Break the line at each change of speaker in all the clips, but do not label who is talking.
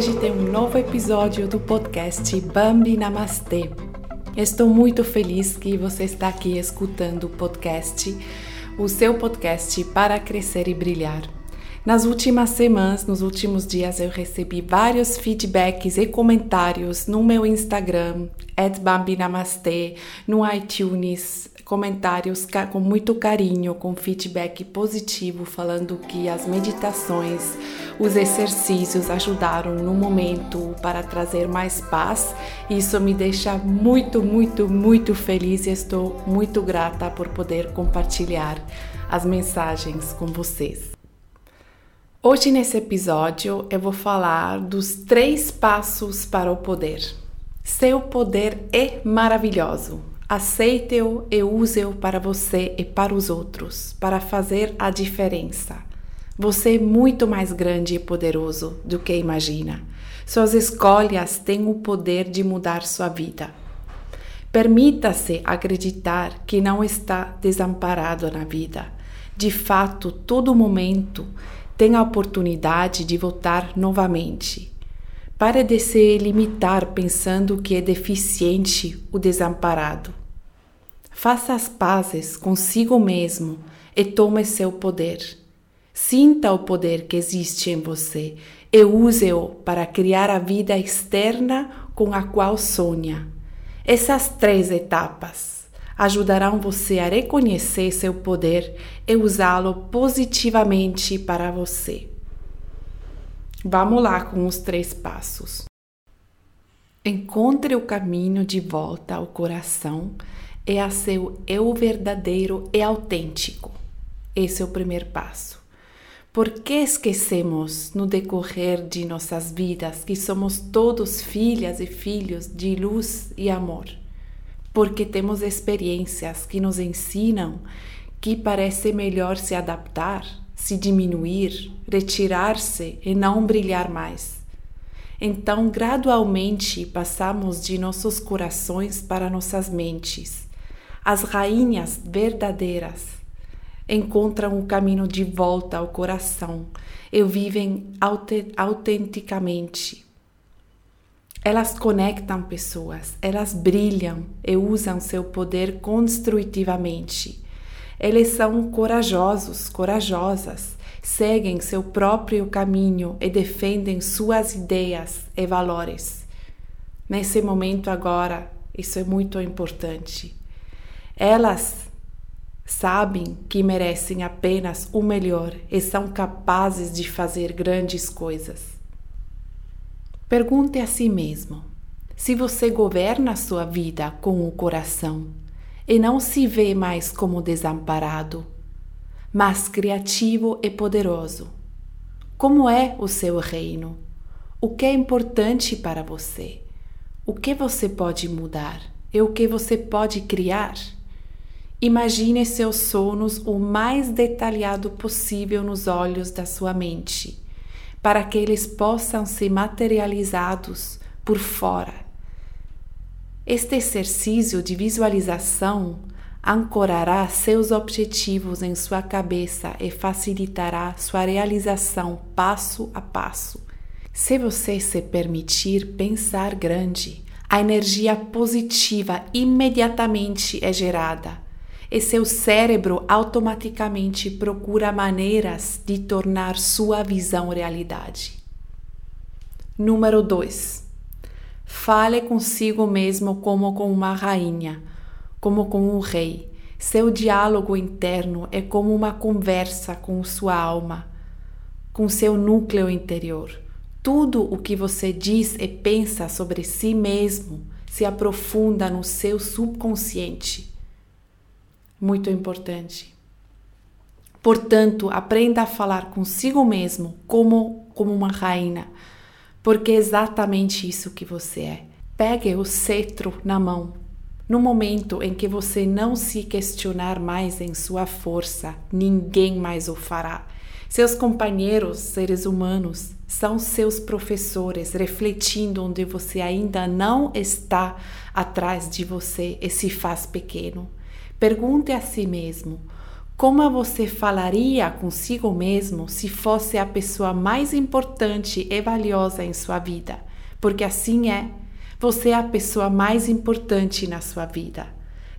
Hoje tem um novo episódio do podcast Bambi Namastê. Estou muito feliz que você está aqui escutando o podcast, o seu podcast para crescer e brilhar. Nas últimas semanas, nos últimos dias, eu recebi vários feedbacks e comentários no meu Instagram, @bambinamastê, no iTunes, comentários com muito carinho, com feedback positivo, falando que as meditações, os exercícios ajudaram no momento para trazer mais paz. Isso me deixa muito, muito, muito feliz e estou muito grata por poder compartilhar as mensagens com vocês. Hoje, nesse episódio, eu vou falar dos três passos para o poder. Seu poder é maravilhoso. Aceite-o e use-o para você e para os outros, para fazer a diferença. Você é muito mais grande e poderoso do que imagina. Suas escolhas têm o poder de mudar sua vida. Permita-se acreditar que não está desamparado na vida. De fato, todo momento tem a oportunidade de voltar novamente. Pare de se limitar pensando que é deficiente o desamparado. Faça as pazes consigo mesmo e tome seu poder. Sinta o poder que existe em você e use-o para criar a vida externa com a qual sonha. Essas três etapas ajudarão você a reconhecer seu poder e usá-lo positivamente para você. Vamos lá com os três passos. Encontre o caminho de volta ao coração é a seu eu verdadeiro e autêntico. Esse é o primeiro passo. Por que esquecemos no decorrer de nossas vidas que somos todos filhas e filhos de luz e amor? Porque temos experiências que nos ensinam que parece melhor se adaptar, se diminuir, retirar-se e não brilhar mais. Então, gradualmente passamos de nossos corações para nossas mentes as rainhas verdadeiras encontram o caminho de volta ao coração e vivem autenticamente. Elas conectam pessoas, elas brilham e usam seu poder construtivamente. Eles são corajosos, corajosas, seguem seu próprio caminho e defendem suas ideias e valores. Nesse momento agora, isso é muito importante. Elas sabem que merecem apenas o melhor e são capazes de fazer grandes coisas. Pergunte a si mesmo se você governa a sua vida com o coração e não se vê mais como desamparado, mas criativo e poderoso. Como é o seu reino? O que é importante para você? O que você pode mudar? E o que você pode criar? Imagine seus sonhos o mais detalhado possível nos olhos da sua mente, para que eles possam ser materializados por fora. Este exercício de visualização ancorará seus objetivos em sua cabeça e facilitará sua realização passo a passo. Se você se permitir pensar grande, a energia positiva imediatamente é gerada e seu cérebro automaticamente procura maneiras de tornar sua visão realidade. Número 2. Fale consigo mesmo como com uma rainha, como com um rei. Seu diálogo interno é como uma conversa com sua alma, com seu núcleo interior. Tudo o que você diz e pensa sobre si mesmo se aprofunda no seu subconsciente muito importante. Portanto, aprenda a falar consigo mesmo como, como uma rainha, porque é exatamente isso que você é. Pegue o cetro na mão. No momento em que você não se questionar mais em sua força, ninguém mais o fará. Seus companheiros, seres humanos, são seus professores, refletindo onde você ainda não está atrás de você e se faz pequeno. Pergunte a si mesmo: Como você falaria consigo mesmo se fosse a pessoa mais importante e valiosa em sua vida? Porque assim é. Você é a pessoa mais importante na sua vida.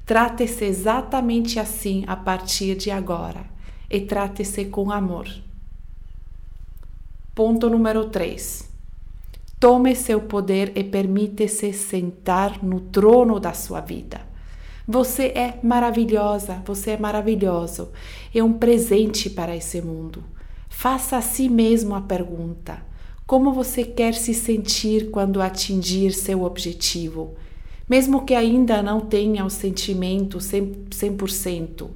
Trate-se exatamente assim a partir de agora e trate-se com amor. Ponto número 3. Tome seu poder e permite-se sentar no trono da sua vida. Você é maravilhosa, você é maravilhoso. É um presente para esse mundo. Faça a si mesmo a pergunta: como você quer se sentir quando atingir seu objetivo? Mesmo que ainda não tenha o sentimento 100%.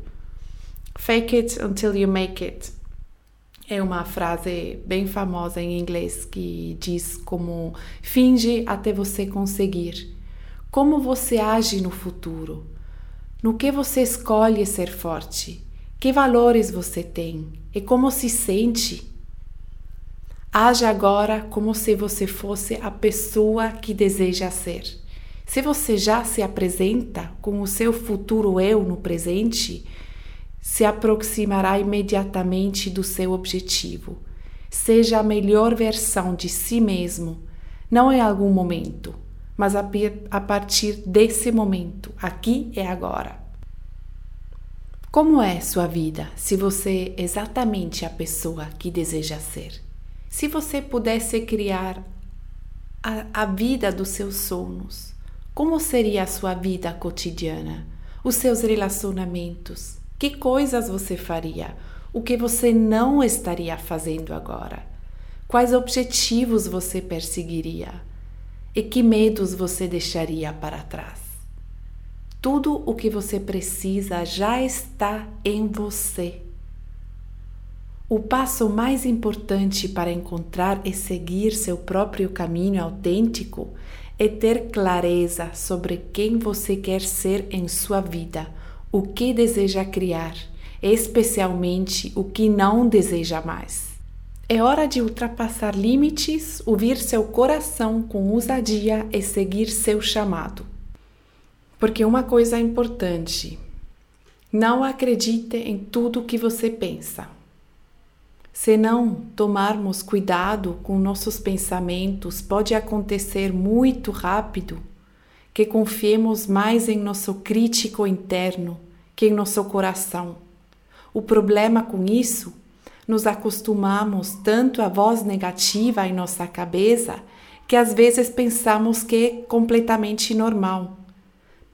Fake it until you make it. É uma frase bem famosa em inglês que diz como finge até você conseguir. Como você age no futuro? No que você escolhe ser forte? Que valores você tem? E como se sente? Age agora como se você fosse a pessoa que deseja ser. Se você já se apresenta com o seu futuro eu no presente, se aproximará imediatamente do seu objetivo. Seja a melhor versão de si mesmo, não em algum momento, mas a partir desse momento, aqui e agora. Como é sua vida se você é exatamente a pessoa que deseja ser? Se você pudesse criar a, a vida dos seus sonhos, como seria a sua vida cotidiana? Os seus relacionamentos? Que coisas você faria? O que você não estaria fazendo agora? Quais objetivos você perseguiria? E que medos você deixaria para trás? Tudo o que você precisa já está em você. O passo mais importante para encontrar e seguir seu próprio caminho autêntico é ter clareza sobre quem você quer ser em sua vida o que deseja criar, especialmente o que não deseja mais. É hora de ultrapassar limites, ouvir seu coração com ousadia e seguir seu chamado. Porque uma coisa é importante: não acredite em tudo que você pensa. Se não tomarmos cuidado com nossos pensamentos, pode acontecer muito rápido que confiemos mais em nosso crítico interno que em nosso coração. O problema com isso, nos acostumamos tanto à voz negativa em nossa cabeça que às vezes pensamos que é completamente normal.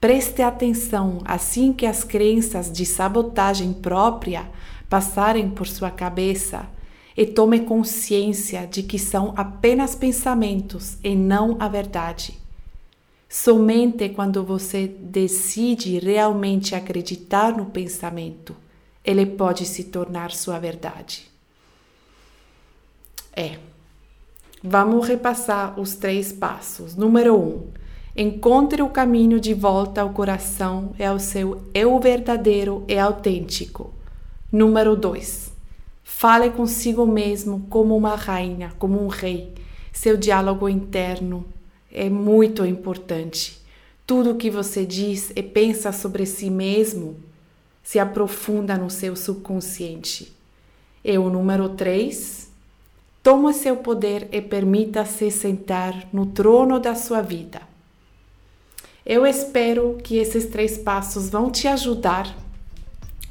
Preste atenção assim que as crenças de sabotagem própria passarem por sua cabeça e tome consciência de que são apenas pensamentos e não a verdade. Somente quando você decide realmente acreditar no pensamento, ele pode se tornar sua verdade. É. Vamos repassar os três passos. Número um, encontre o caminho de volta ao coração e ao seu eu verdadeiro e autêntico. Número dois, fale consigo mesmo como uma rainha, como um rei. Seu diálogo interno é muito importante. Tudo o que você diz e pensa sobre si mesmo se aprofunda no seu subconsciente. E o número 3, tome seu poder e permita-se sentar no trono da sua vida. Eu espero que esses três passos vão te ajudar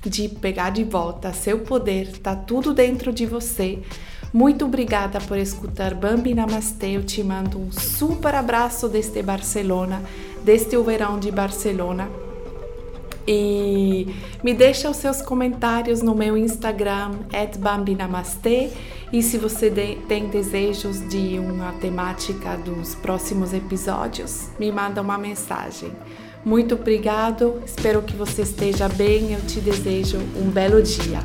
de pegar de volta seu poder, está tudo dentro de você muito obrigada por escutar Bambi Namastê. Eu te mando um super abraço desde Barcelona, desde o verão de Barcelona. E me deixa os seus comentários no meu Instagram, @bambinamastê. E se você tem desejos de uma temática dos próximos episódios, me manda uma mensagem. Muito obrigado, espero que você esteja bem. Eu te desejo um belo dia.